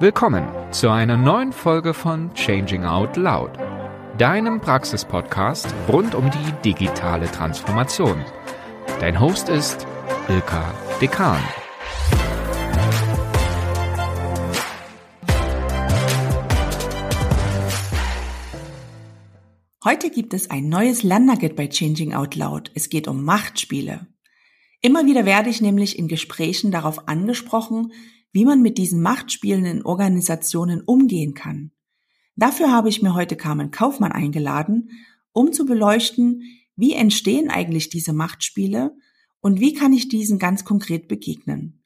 Willkommen zu einer neuen Folge von Changing Out Loud, deinem Praxispodcast rund um die digitale Transformation. Dein Host ist Ilka Dekan. Heute gibt es ein neues Lernnugget bei Changing Out Loud. Es geht um Machtspiele. Immer wieder werde ich nämlich in Gesprächen darauf angesprochen, wie man mit diesen Machtspielen in Organisationen umgehen kann. Dafür habe ich mir heute Carmen Kaufmann eingeladen, um zu beleuchten, wie entstehen eigentlich diese Machtspiele und wie kann ich diesen ganz konkret begegnen.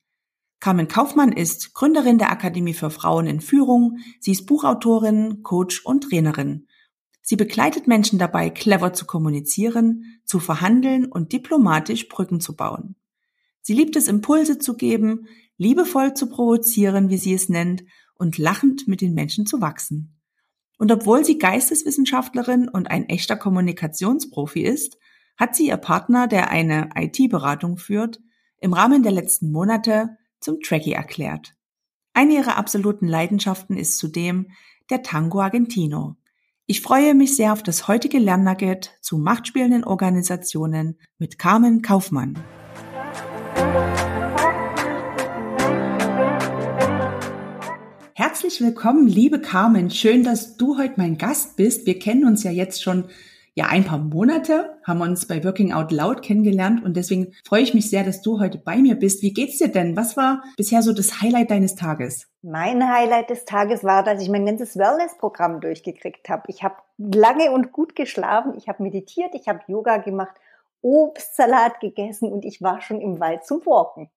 Carmen Kaufmann ist Gründerin der Akademie für Frauen in Führung, sie ist Buchautorin, Coach und Trainerin. Sie begleitet Menschen dabei, clever zu kommunizieren, zu verhandeln und diplomatisch Brücken zu bauen. Sie liebt es, Impulse zu geben, liebevoll zu provozieren, wie sie es nennt, und lachend mit den Menschen zu wachsen. Und obwohl sie Geisteswissenschaftlerin und ein echter Kommunikationsprofi ist, hat sie ihr Partner, der eine IT-Beratung führt, im Rahmen der letzten Monate zum Tracky erklärt. Eine ihrer absoluten Leidenschaften ist zudem der Tango Argentino. Ich freue mich sehr auf das heutige Lernnugget zu machtspielenden Organisationen mit Carmen Kaufmann. Herzlich willkommen, liebe Carmen. Schön, dass du heute mein Gast bist. Wir kennen uns ja jetzt schon ja ein paar Monate, haben uns bei Working Out Loud kennengelernt und deswegen freue ich mich sehr, dass du heute bei mir bist. Wie geht's dir denn? Was war bisher so das Highlight deines Tages? Mein Highlight des Tages war, dass ich mein ganzes Wellness-Programm durchgekriegt habe. Ich habe lange und gut geschlafen, ich habe meditiert, ich habe Yoga gemacht, Obstsalat gegessen und ich war schon im Wald zum Walken.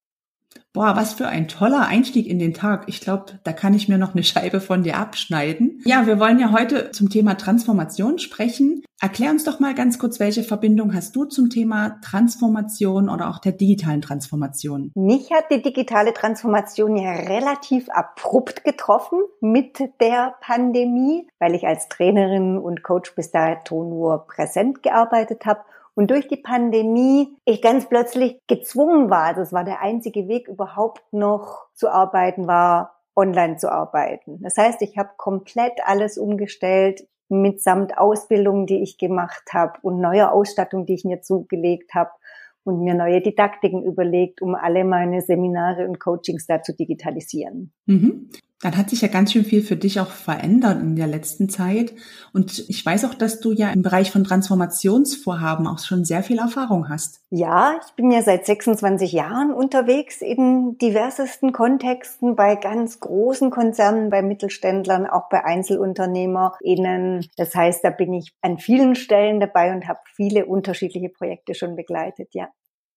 Boah, was für ein toller Einstieg in den Tag. Ich glaube, da kann ich mir noch eine Scheibe von dir abschneiden. Ja, wir wollen ja heute zum Thema Transformation sprechen. Erklär uns doch mal ganz kurz, welche Verbindung hast du zum Thema Transformation oder auch der digitalen Transformation? Mich hat die digitale Transformation ja relativ abrupt getroffen mit der Pandemie, weil ich als Trainerin und Coach bis dato nur präsent gearbeitet habe und durch die Pandemie ich ganz plötzlich gezwungen war, das war der einzige Weg überhaupt noch zu arbeiten, war online zu arbeiten. Das heißt, ich habe komplett alles umgestellt mitsamt Ausbildung, die ich gemacht habe und neuer Ausstattung, die ich mir zugelegt habe und mir neue Didaktiken überlegt, um alle meine Seminare und Coachings da zu digitalisieren. Mhm. Dann hat sich ja ganz schön viel für dich auch verändert in der letzten Zeit. Und ich weiß auch, dass du ja im Bereich von Transformationsvorhaben auch schon sehr viel Erfahrung hast. Ja, ich bin ja seit 26 Jahren unterwegs in diversesten Kontexten, bei ganz großen Konzernen, bei Mittelständlern, auch bei EinzelunternehmerInnen. Das heißt, da bin ich an vielen Stellen dabei und habe viele unterschiedliche Projekte schon begleitet, ja.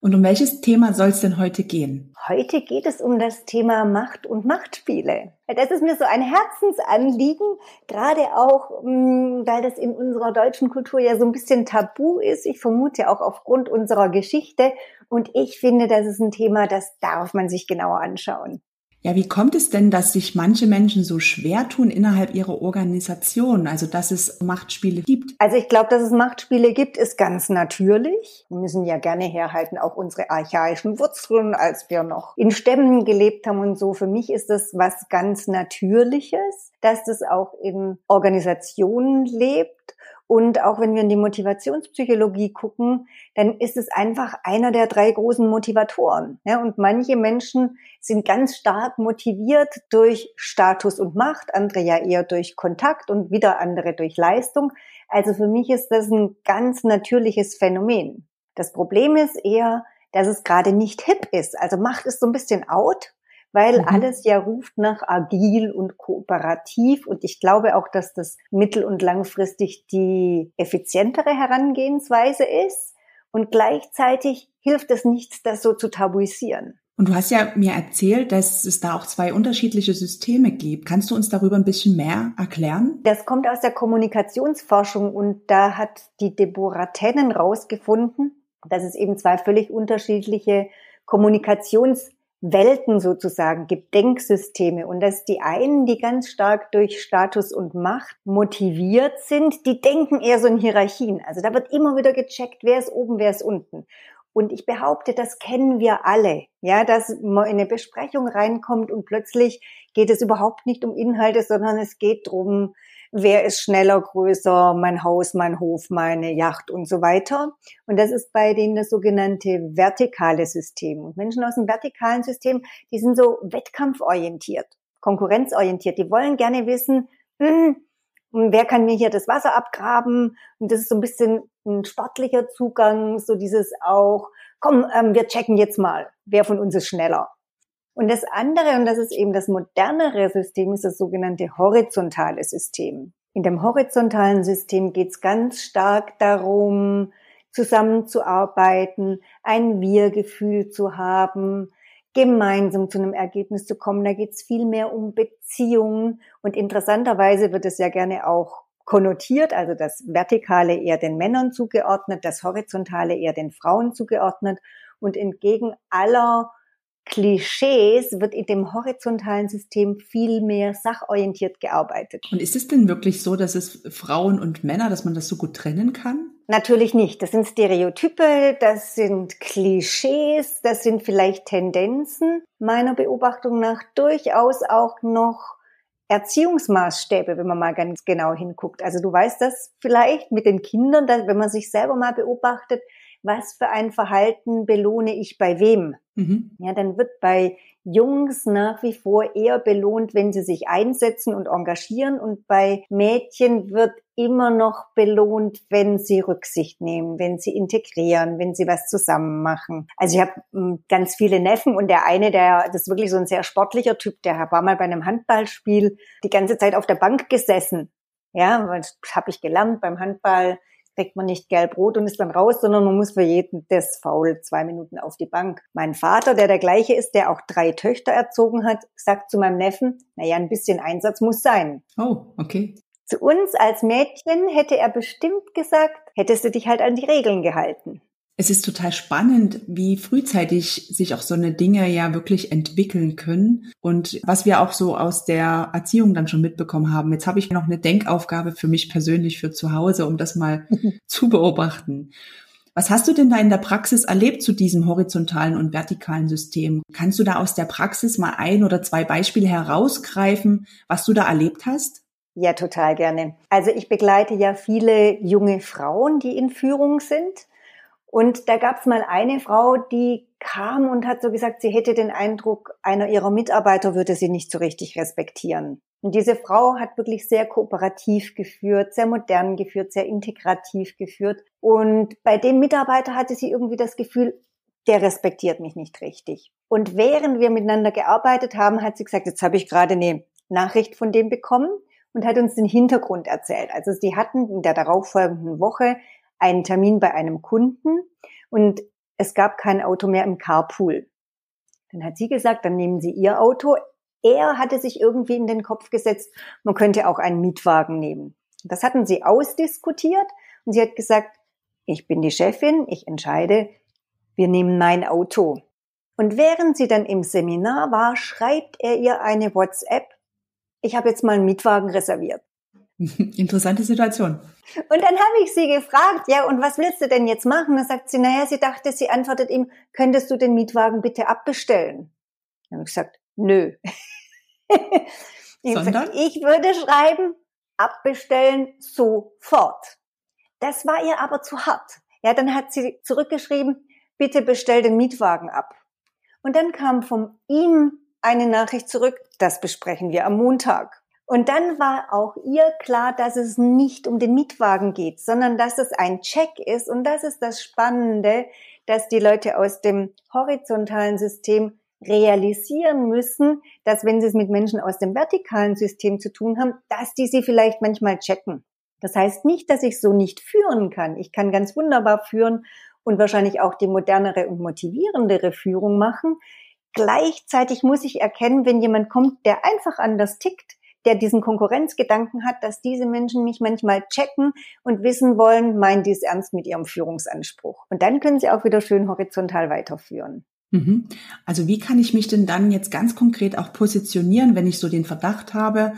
Und um welches Thema soll es denn heute gehen? Heute geht es um das Thema Macht und Machtspiele. Das ist mir so ein Herzensanliegen, gerade auch, mm, weil das in unserer deutschen Kultur ja so ein bisschen tabu ist. Ich vermute auch aufgrund unserer Geschichte. Und ich finde, das ist ein Thema, das darf man sich genauer anschauen. Ja, wie kommt es denn, dass sich manche Menschen so schwer tun innerhalb ihrer Organisation, also dass es Machtspiele gibt? Also ich glaube, dass es Machtspiele gibt, ist ganz natürlich. Wir müssen ja gerne herhalten, auch unsere archaischen Wurzeln, als wir noch in Stämmen gelebt haben und so. Für mich ist das was ganz Natürliches, dass das auch in Organisationen lebt und auch wenn wir in die Motivationspsychologie gucken, dann ist es einfach einer der drei großen Motivatoren. Ja, und manche Menschen sind ganz stark motiviert durch Status und Macht, andere ja eher durch Kontakt und wieder andere durch Leistung. Also für mich ist das ein ganz natürliches Phänomen. Das Problem ist eher, dass es gerade nicht hip ist. Also Macht ist so ein bisschen out weil mhm. alles ja ruft nach agil und kooperativ. Und ich glaube auch, dass das mittel- und langfristig die effizientere Herangehensweise ist. Und gleichzeitig hilft es nichts, das so zu tabuisieren. Und du hast ja mir erzählt, dass es da auch zwei unterschiedliche Systeme gibt. Kannst du uns darüber ein bisschen mehr erklären? Das kommt aus der Kommunikationsforschung und da hat die Deborah Tennen rausgefunden, dass es eben zwei völlig unterschiedliche Kommunikations Welten sozusagen, gibt Denksysteme und dass die einen, die ganz stark durch Status und Macht motiviert sind, die denken eher so in Hierarchien. Also da wird immer wieder gecheckt, wer ist oben, wer ist unten. Und ich behaupte, das kennen wir alle. Ja, dass man in eine Besprechung reinkommt und plötzlich geht es überhaupt nicht um Inhalte, sondern es geht darum, wer ist schneller, größer, mein Haus, mein Hof, meine Yacht und so weiter. Und das ist bei denen das sogenannte vertikale System. Und Menschen aus dem vertikalen System, die sind so wettkampforientiert, konkurrenzorientiert. Die wollen gerne wissen, hm, wer kann mir hier das Wasser abgraben? Und das ist so ein bisschen ein sportlicher Zugang, so dieses auch, komm, ähm, wir checken jetzt mal, wer von uns ist schneller. Und das andere, und das ist eben das modernere System, ist das sogenannte horizontale System. In dem horizontalen System geht es ganz stark darum, zusammenzuarbeiten, ein Wir-Gefühl zu haben, gemeinsam zu einem Ergebnis zu kommen. Da geht es viel mehr um Beziehungen. Und interessanterweise wird es ja gerne auch konnotiert, also das Vertikale eher den Männern zugeordnet, das Horizontale eher den Frauen zugeordnet. Und entgegen aller Klischees wird in dem horizontalen System viel mehr sachorientiert gearbeitet. Und ist es denn wirklich so, dass es Frauen und Männer, dass man das so gut trennen kann? Natürlich nicht. Das sind Stereotype, das sind Klischees, das sind vielleicht Tendenzen. Meiner Beobachtung nach durchaus auch noch Erziehungsmaßstäbe, wenn man mal ganz genau hinguckt. Also du weißt das vielleicht mit den Kindern, dass, wenn man sich selber mal beobachtet, was für ein Verhalten belohne ich bei wem? Mhm. Ja, dann wird bei Jungs nach wie vor eher belohnt, wenn sie sich einsetzen und engagieren und bei Mädchen wird immer noch belohnt, wenn sie Rücksicht nehmen, wenn sie integrieren, wenn sie was zusammen machen. Also ich habe hm, ganz viele Neffen und der eine, der das ist wirklich so ein sehr sportlicher Typ, der war mal bei einem Handballspiel die ganze Zeit auf der Bank gesessen. Ja, das habe ich gelernt beim Handball kriegt man nicht gelb-rot und ist dann raus, sondern man muss für jeden das Foul zwei Minuten auf die Bank. Mein Vater, der der gleiche ist, der auch drei Töchter erzogen hat, sagt zu meinem Neffen, naja, ein bisschen Einsatz muss sein. Oh, okay. Zu uns als Mädchen hätte er bestimmt gesagt, hättest du dich halt an die Regeln gehalten es ist total spannend, wie frühzeitig sich auch so eine Dinge ja wirklich entwickeln können und was wir auch so aus der Erziehung dann schon mitbekommen haben. Jetzt habe ich noch eine Denkaufgabe für mich persönlich für zu Hause, um das mal zu beobachten. Was hast du denn da in der Praxis erlebt zu diesem horizontalen und vertikalen System? Kannst du da aus der Praxis mal ein oder zwei Beispiele herausgreifen, was du da erlebt hast? Ja, total gerne. Also ich begleite ja viele junge Frauen, die in Führung sind. Und da gab es mal eine Frau, die kam und hat so gesagt, sie hätte den Eindruck, einer ihrer Mitarbeiter würde sie nicht so richtig respektieren. Und diese Frau hat wirklich sehr kooperativ geführt, sehr modern geführt, sehr integrativ geführt. Und bei dem Mitarbeiter hatte sie irgendwie das Gefühl, der respektiert mich nicht richtig. Und während wir miteinander gearbeitet haben, hat sie gesagt, jetzt habe ich gerade eine Nachricht von dem bekommen und hat uns den Hintergrund erzählt. Also sie hatten in der darauffolgenden Woche einen Termin bei einem Kunden und es gab kein Auto mehr im Carpool. Dann hat sie gesagt, dann nehmen Sie Ihr Auto. Er hatte sich irgendwie in den Kopf gesetzt, man könnte auch einen Mietwagen nehmen. Das hatten sie ausdiskutiert und sie hat gesagt, ich bin die Chefin, ich entscheide, wir nehmen mein Auto. Und während sie dann im Seminar war, schreibt er ihr eine WhatsApp, ich habe jetzt mal einen Mietwagen reserviert. Interessante Situation. Und dann habe ich sie gefragt, ja, und was willst du denn jetzt machen? Da sagt sie, naja, sie dachte, sie antwortet ihm, könntest du den Mietwagen bitte abbestellen? Dann habe ich gesagt, nö. ich, Sondern? Gesagt, ich würde schreiben, abbestellen sofort. Das war ihr aber zu hart. Ja, dann hat sie zurückgeschrieben, bitte bestell den Mietwagen ab. Und dann kam von ihm eine Nachricht zurück, das besprechen wir am Montag. Und dann war auch ihr klar, dass es nicht um den Mietwagen geht, sondern dass es ein Check ist. Und das ist das Spannende, dass die Leute aus dem horizontalen System realisieren müssen, dass wenn sie es mit Menschen aus dem vertikalen System zu tun haben, dass die sie vielleicht manchmal checken. Das heißt nicht, dass ich so nicht führen kann. Ich kann ganz wunderbar führen und wahrscheinlich auch die modernere und motivierendere Führung machen. Gleichzeitig muss ich erkennen, wenn jemand kommt, der einfach anders tickt, der diesen Konkurrenzgedanken hat, dass diese Menschen mich manchmal checken und wissen wollen, meinen die es ernst mit ihrem Führungsanspruch. Und dann können sie auch wieder schön horizontal weiterführen. Mhm. Also wie kann ich mich denn dann jetzt ganz konkret auch positionieren, wenn ich so den Verdacht habe,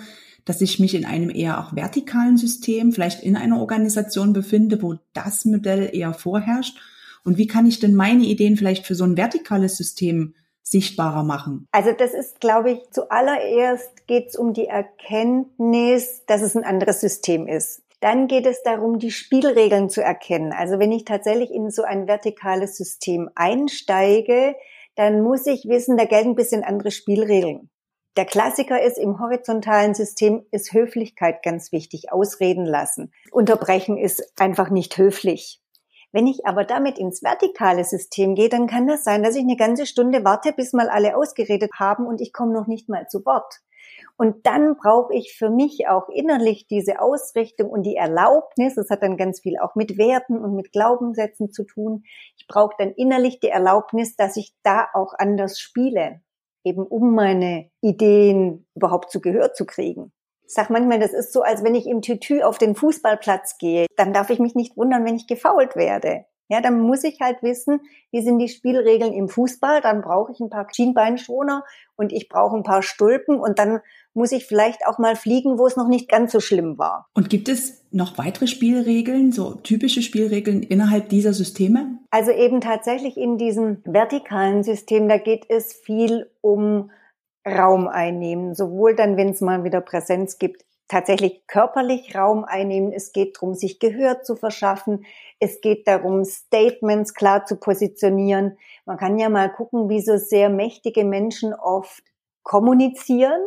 dass ich mich in einem eher auch vertikalen System, vielleicht in einer Organisation befinde, wo das Modell eher vorherrscht? Und wie kann ich denn meine Ideen vielleicht für so ein vertikales System sichtbarer machen? Also das ist, glaube ich, zuallererst geht es um die Erkenntnis, dass es ein anderes System ist. Dann geht es darum, die Spielregeln zu erkennen. Also wenn ich tatsächlich in so ein vertikales System einsteige, dann muss ich wissen, da gelten ein bisschen andere Spielregeln. Der Klassiker ist, im horizontalen System ist Höflichkeit ganz wichtig, ausreden lassen. Unterbrechen ist einfach nicht höflich. Wenn ich aber damit ins vertikale System gehe, dann kann das sein, dass ich eine ganze Stunde warte, bis mal alle ausgeredet haben und ich komme noch nicht mal zu Wort. Und dann brauche ich für mich auch innerlich diese Ausrichtung und die Erlaubnis, das hat dann ganz viel auch mit Werten und mit Glaubenssätzen zu tun. Ich brauche dann innerlich die Erlaubnis, dass ich da auch anders spiele eben um meine Ideen überhaupt zu Gehör zu kriegen. Ich sag manchmal, das ist so, als wenn ich im Tütü auf den Fußballplatz gehe. Dann darf ich mich nicht wundern, wenn ich gefault werde. Ja, dann muss ich halt wissen, wie sind die Spielregeln im Fußball. Dann brauche ich ein paar Schienbeinschoner und ich brauche ein paar Stulpen und dann muss ich vielleicht auch mal fliegen, wo es noch nicht ganz so schlimm war. Und gibt es noch weitere Spielregeln, so typische Spielregeln innerhalb dieser Systeme? Also eben tatsächlich in diesem vertikalen System, da geht es viel um Raum einnehmen, sowohl dann, wenn es mal wieder Präsenz gibt, tatsächlich körperlich Raum einnehmen. Es geht darum, sich Gehör zu verschaffen. Es geht darum, Statements klar zu positionieren. Man kann ja mal gucken, wie so sehr mächtige Menschen oft kommunizieren,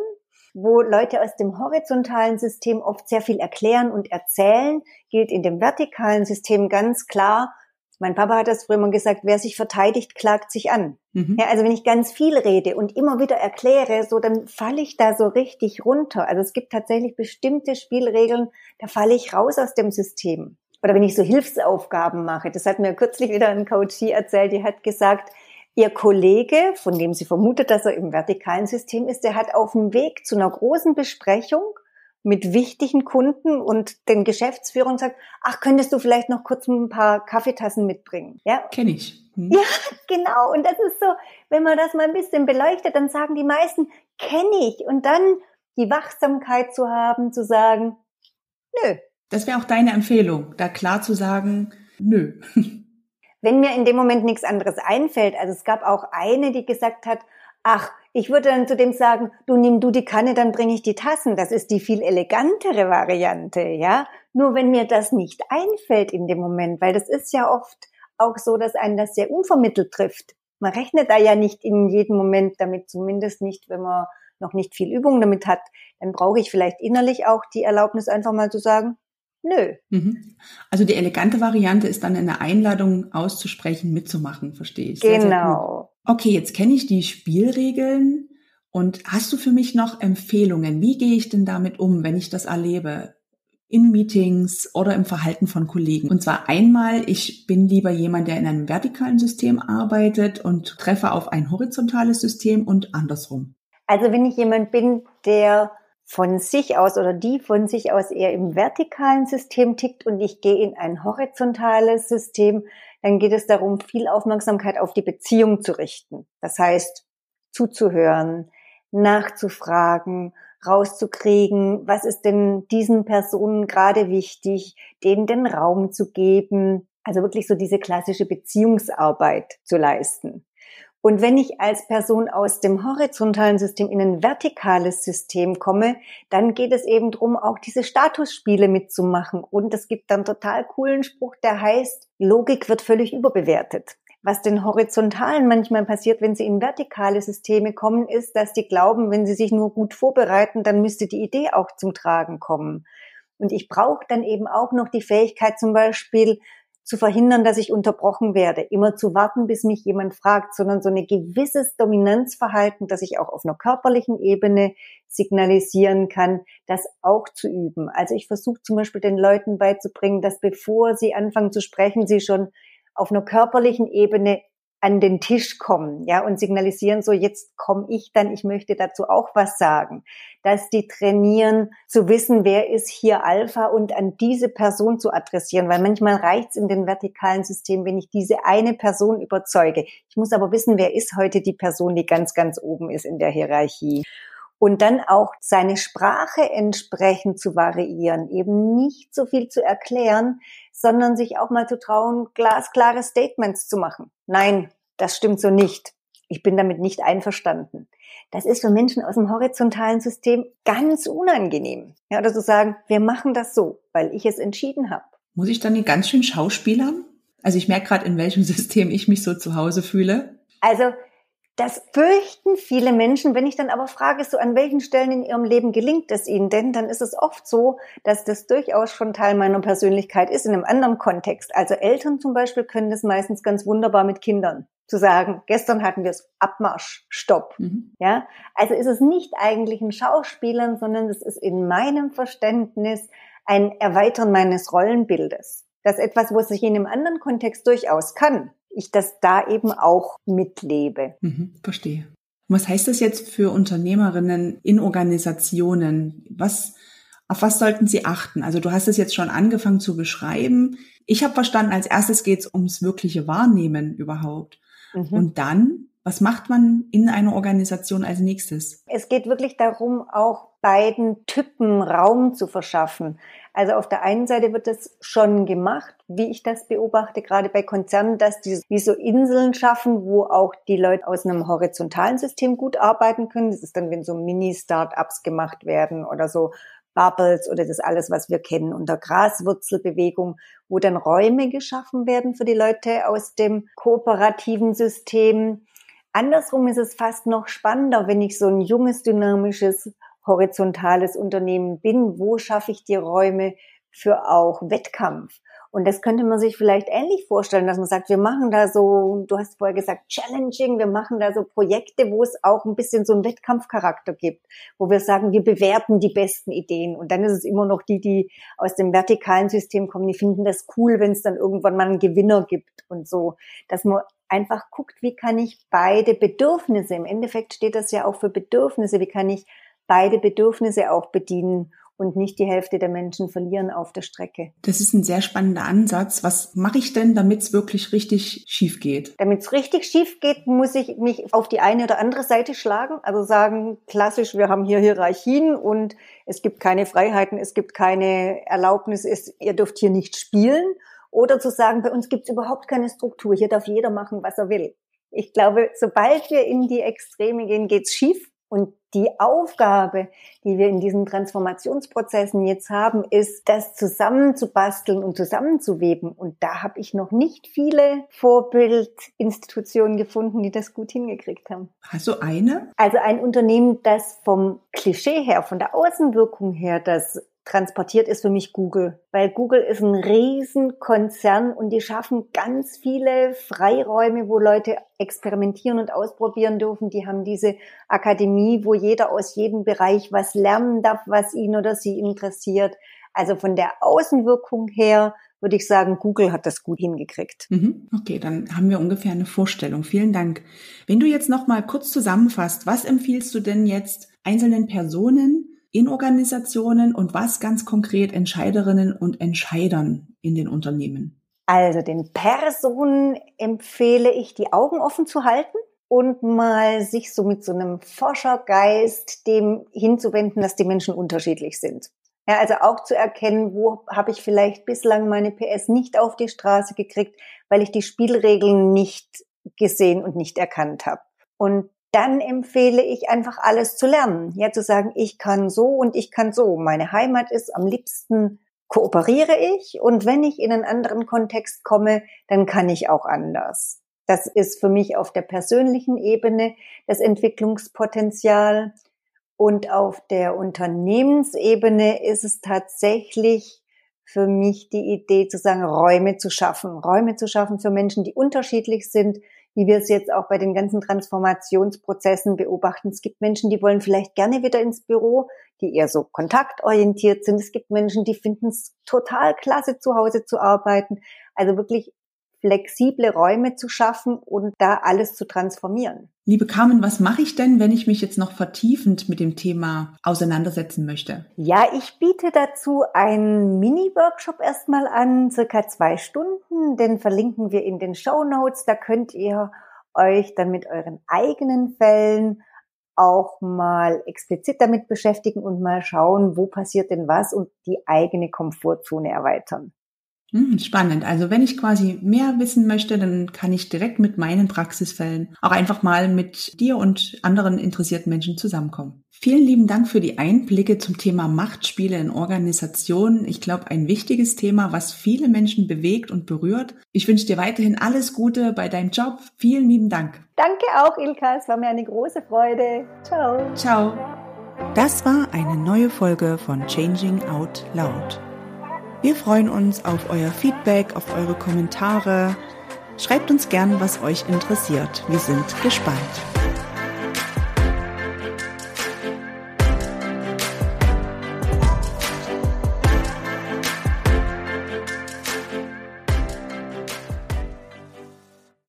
wo Leute aus dem horizontalen System oft sehr viel erklären und erzählen, gilt in dem vertikalen System ganz klar, mein Papa hat das früher mal gesagt, wer sich verteidigt, klagt sich an. Mhm. Ja, also wenn ich ganz viel rede und immer wieder erkläre, so dann falle ich da so richtig runter. Also es gibt tatsächlich bestimmte Spielregeln, da falle ich raus aus dem System. Oder wenn ich so Hilfsaufgaben mache, das hat mir kürzlich wieder ein Coachie erzählt, die hat gesagt, ihr Kollege, von dem sie vermutet, dass er im vertikalen System ist, der hat auf dem Weg zu einer großen Besprechung mit wichtigen Kunden und den Geschäftsführern sagt, ach, könntest du vielleicht noch kurz ein paar Kaffeetassen mitbringen? Ja, kenne ich. Hm. Ja, genau. Und das ist so, wenn man das mal ein bisschen beleuchtet, dann sagen die meisten, kenne ich. Und dann die Wachsamkeit zu haben, zu sagen, nö. Das wäre auch deine Empfehlung, da klar zu sagen, nö. Wenn mir in dem Moment nichts anderes einfällt, also es gab auch eine, die gesagt hat, ach, ich würde dann zu dem sagen, du nimm du die Kanne, dann bringe ich die Tassen. Das ist die viel elegantere Variante, ja. Nur wenn mir das nicht einfällt in dem Moment, weil das ist ja oft auch so, dass einen das sehr unvermittelt trifft. Man rechnet da ja nicht in jedem Moment damit, zumindest nicht, wenn man noch nicht viel Übung damit hat. Dann brauche ich vielleicht innerlich auch die Erlaubnis, einfach mal zu sagen, nö. Mhm. Also die elegante Variante ist dann eine Einladung auszusprechen, mitzumachen, verstehe ich. Sehr, genau. Sehr Okay, jetzt kenne ich die Spielregeln. Und hast du für mich noch Empfehlungen? Wie gehe ich denn damit um, wenn ich das erlebe? In Meetings oder im Verhalten von Kollegen. Und zwar einmal, ich bin lieber jemand, der in einem vertikalen System arbeitet und treffe auf ein horizontales System und andersrum. Also wenn ich jemand bin, der von sich aus oder die von sich aus eher im vertikalen System tickt und ich gehe in ein horizontales System, dann geht es darum, viel Aufmerksamkeit auf die Beziehung zu richten. Das heißt, zuzuhören, nachzufragen, rauszukriegen, was ist denn diesen Personen gerade wichtig, denen den Raum zu geben, also wirklich so diese klassische Beziehungsarbeit zu leisten. Und wenn ich als Person aus dem horizontalen System in ein vertikales System komme, dann geht es eben darum, auch diese Statusspiele mitzumachen. Und es gibt dann total coolen Spruch, der heißt, Logik wird völlig überbewertet. Was den Horizontalen manchmal passiert, wenn sie in vertikale Systeme kommen, ist, dass die glauben, wenn sie sich nur gut vorbereiten, dann müsste die Idee auch zum Tragen kommen. Und ich brauche dann eben auch noch die Fähigkeit, zum Beispiel zu verhindern, dass ich unterbrochen werde, immer zu warten, bis mich jemand fragt, sondern so ein gewisses Dominanzverhalten, das ich auch auf einer körperlichen Ebene signalisieren kann, das auch zu üben. Also ich versuche zum Beispiel den Leuten beizubringen, dass bevor sie anfangen zu sprechen, sie schon auf einer körperlichen Ebene an den Tisch kommen, ja, und signalisieren so, jetzt komme ich dann, ich möchte dazu auch was sagen, dass die trainieren, zu wissen, wer ist hier Alpha und an diese Person zu adressieren, weil manchmal reicht es in den vertikalen Systemen, wenn ich diese eine Person überzeuge. Ich muss aber wissen, wer ist heute die Person, die ganz, ganz oben ist in der Hierarchie. Und dann auch seine Sprache entsprechend zu variieren, eben nicht so viel zu erklären, sondern sich auch mal zu trauen, glasklare Statements zu machen. Nein, das stimmt so nicht. ich bin damit nicht einverstanden. Das ist für Menschen aus dem horizontalen System ganz unangenehm. Ja, oder zu sagen, wir machen das so, weil ich es entschieden habe. Muss ich dann ganz schön schauspielern? Also ich merke gerade, in welchem System ich mich so zu Hause fühle. Also das fürchten viele Menschen. Wenn ich dann aber frage, so an welchen Stellen in ihrem Leben gelingt es ihnen denn, dann ist es oft so, dass das durchaus schon Teil meiner Persönlichkeit ist in einem anderen Kontext. Also Eltern zum Beispiel können das meistens ganz wunderbar mit Kindern zu sagen, gestern hatten wir es Abmarsch, Stopp. Mhm. Ja, also ist es nicht eigentlich ein Schauspielern, sondern es ist in meinem Verständnis ein Erweitern meines Rollenbildes. Das ist etwas, wo es sich in einem anderen Kontext durchaus kann ich das da eben auch mitlebe. Mhm, verstehe. was heißt das jetzt für Unternehmerinnen in Organisationen? Was, auf was sollten sie achten? Also du hast es jetzt schon angefangen zu beschreiben. Ich habe verstanden, als erstes geht es ums wirkliche Wahrnehmen überhaupt. Mhm. Und dann, was macht man in einer Organisation als nächstes? Es geht wirklich darum, auch beiden Typen Raum zu verschaffen. Also auf der einen Seite wird das schon gemacht, wie ich das beobachte, gerade bei Konzernen, dass die wie so Inseln schaffen, wo auch die Leute aus einem horizontalen System gut arbeiten können. Das ist dann, wenn so Mini-Startups gemacht werden oder so Bubbles oder das alles, was wir kennen unter Graswurzelbewegung, wo dann Räume geschaffen werden für die Leute aus dem kooperativen System. Andersrum ist es fast noch spannender, wenn ich so ein junges, dynamisches horizontales Unternehmen bin, wo schaffe ich die Räume für auch Wettkampf? Und das könnte man sich vielleicht ähnlich vorstellen, dass man sagt, wir machen da so, du hast vorher gesagt, challenging, wir machen da so Projekte, wo es auch ein bisschen so einen Wettkampfcharakter gibt, wo wir sagen, wir bewerten die besten Ideen. Und dann ist es immer noch die, die aus dem vertikalen System kommen, die finden das cool, wenn es dann irgendwann mal einen Gewinner gibt und so, dass man einfach guckt, wie kann ich beide Bedürfnisse, im Endeffekt steht das ja auch für Bedürfnisse, wie kann ich beide Bedürfnisse auch bedienen und nicht die Hälfte der Menschen verlieren auf der Strecke. Das ist ein sehr spannender Ansatz. Was mache ich denn, damit es wirklich richtig schief geht? Damit es richtig schief geht, muss ich mich auf die eine oder andere Seite schlagen. Also sagen, klassisch, wir haben hier Hierarchien und es gibt keine Freiheiten, es gibt keine Erlaubnis, es, ihr dürft hier nicht spielen. Oder zu sagen, bei uns gibt es überhaupt keine Struktur, hier darf jeder machen, was er will. Ich glaube, sobald wir in die Extreme gehen, geht's schief. Und die Aufgabe, die wir in diesen Transformationsprozessen jetzt haben, ist, das zusammenzubasteln und zusammenzuweben. Und da habe ich noch nicht viele Vorbildinstitutionen gefunden, die das gut hingekriegt haben. Du eine? Also ein Unternehmen, das vom Klischee her, von der Außenwirkung her, das transportiert, ist für mich Google. Weil Google ist ein Riesenkonzern und die schaffen ganz viele Freiräume, wo Leute experimentieren und ausprobieren dürfen. Die haben diese Akademie, wo jeder aus jedem Bereich was lernen darf, was ihn oder sie interessiert. Also von der Außenwirkung her würde ich sagen, Google hat das gut hingekriegt. Mhm. Okay, dann haben wir ungefähr eine Vorstellung. Vielen Dank. Wenn du jetzt noch mal kurz zusammenfasst, was empfiehlst du denn jetzt einzelnen Personen, in Organisationen und was ganz konkret Entscheiderinnen und Entscheidern in den Unternehmen? Also den Personen empfehle ich, die Augen offen zu halten und mal sich so mit so einem Forschergeist dem hinzuwenden, dass die Menschen unterschiedlich sind. Ja, also auch zu erkennen, wo habe ich vielleicht bislang meine PS nicht auf die Straße gekriegt, weil ich die Spielregeln nicht gesehen und nicht erkannt habe. Und dann empfehle ich einfach alles zu lernen. Ja, zu sagen, ich kann so und ich kann so. Meine Heimat ist am liebsten kooperiere ich und wenn ich in einen anderen Kontext komme, dann kann ich auch anders. Das ist für mich auf der persönlichen Ebene das Entwicklungspotenzial und auf der Unternehmensebene ist es tatsächlich für mich die Idee zu sagen, Räume zu schaffen, Räume zu schaffen für Menschen, die unterschiedlich sind, wie wir es jetzt auch bei den ganzen Transformationsprozessen beobachten. Es gibt Menschen, die wollen vielleicht gerne wieder ins Büro, die eher so kontaktorientiert sind. Es gibt Menschen, die finden es total klasse, zu Hause zu arbeiten. Also wirklich flexible Räume zu schaffen und da alles zu transformieren. Liebe Carmen, was mache ich denn, wenn ich mich jetzt noch vertiefend mit dem Thema auseinandersetzen möchte? Ja, ich biete dazu einen Mini-Workshop erstmal an, circa zwei Stunden. Den verlinken wir in den Show Notes. Da könnt ihr euch dann mit euren eigenen Fällen auch mal explizit damit beschäftigen und mal schauen, wo passiert denn was und die eigene Komfortzone erweitern. Hm, spannend. Also wenn ich quasi mehr wissen möchte, dann kann ich direkt mit meinen Praxisfällen auch einfach mal mit dir und anderen interessierten Menschen zusammenkommen. Vielen lieben Dank für die Einblicke zum Thema Machtspiele in Organisationen. Ich glaube, ein wichtiges Thema, was viele Menschen bewegt und berührt. Ich wünsche dir weiterhin alles Gute bei deinem Job. Vielen lieben Dank. Danke auch, Ilka. Es war mir eine große Freude. Ciao. Ciao. Das war eine neue Folge von Changing Out Loud. Wir freuen uns auf euer Feedback, auf eure Kommentare. Schreibt uns gern, was euch interessiert. Wir sind gespannt.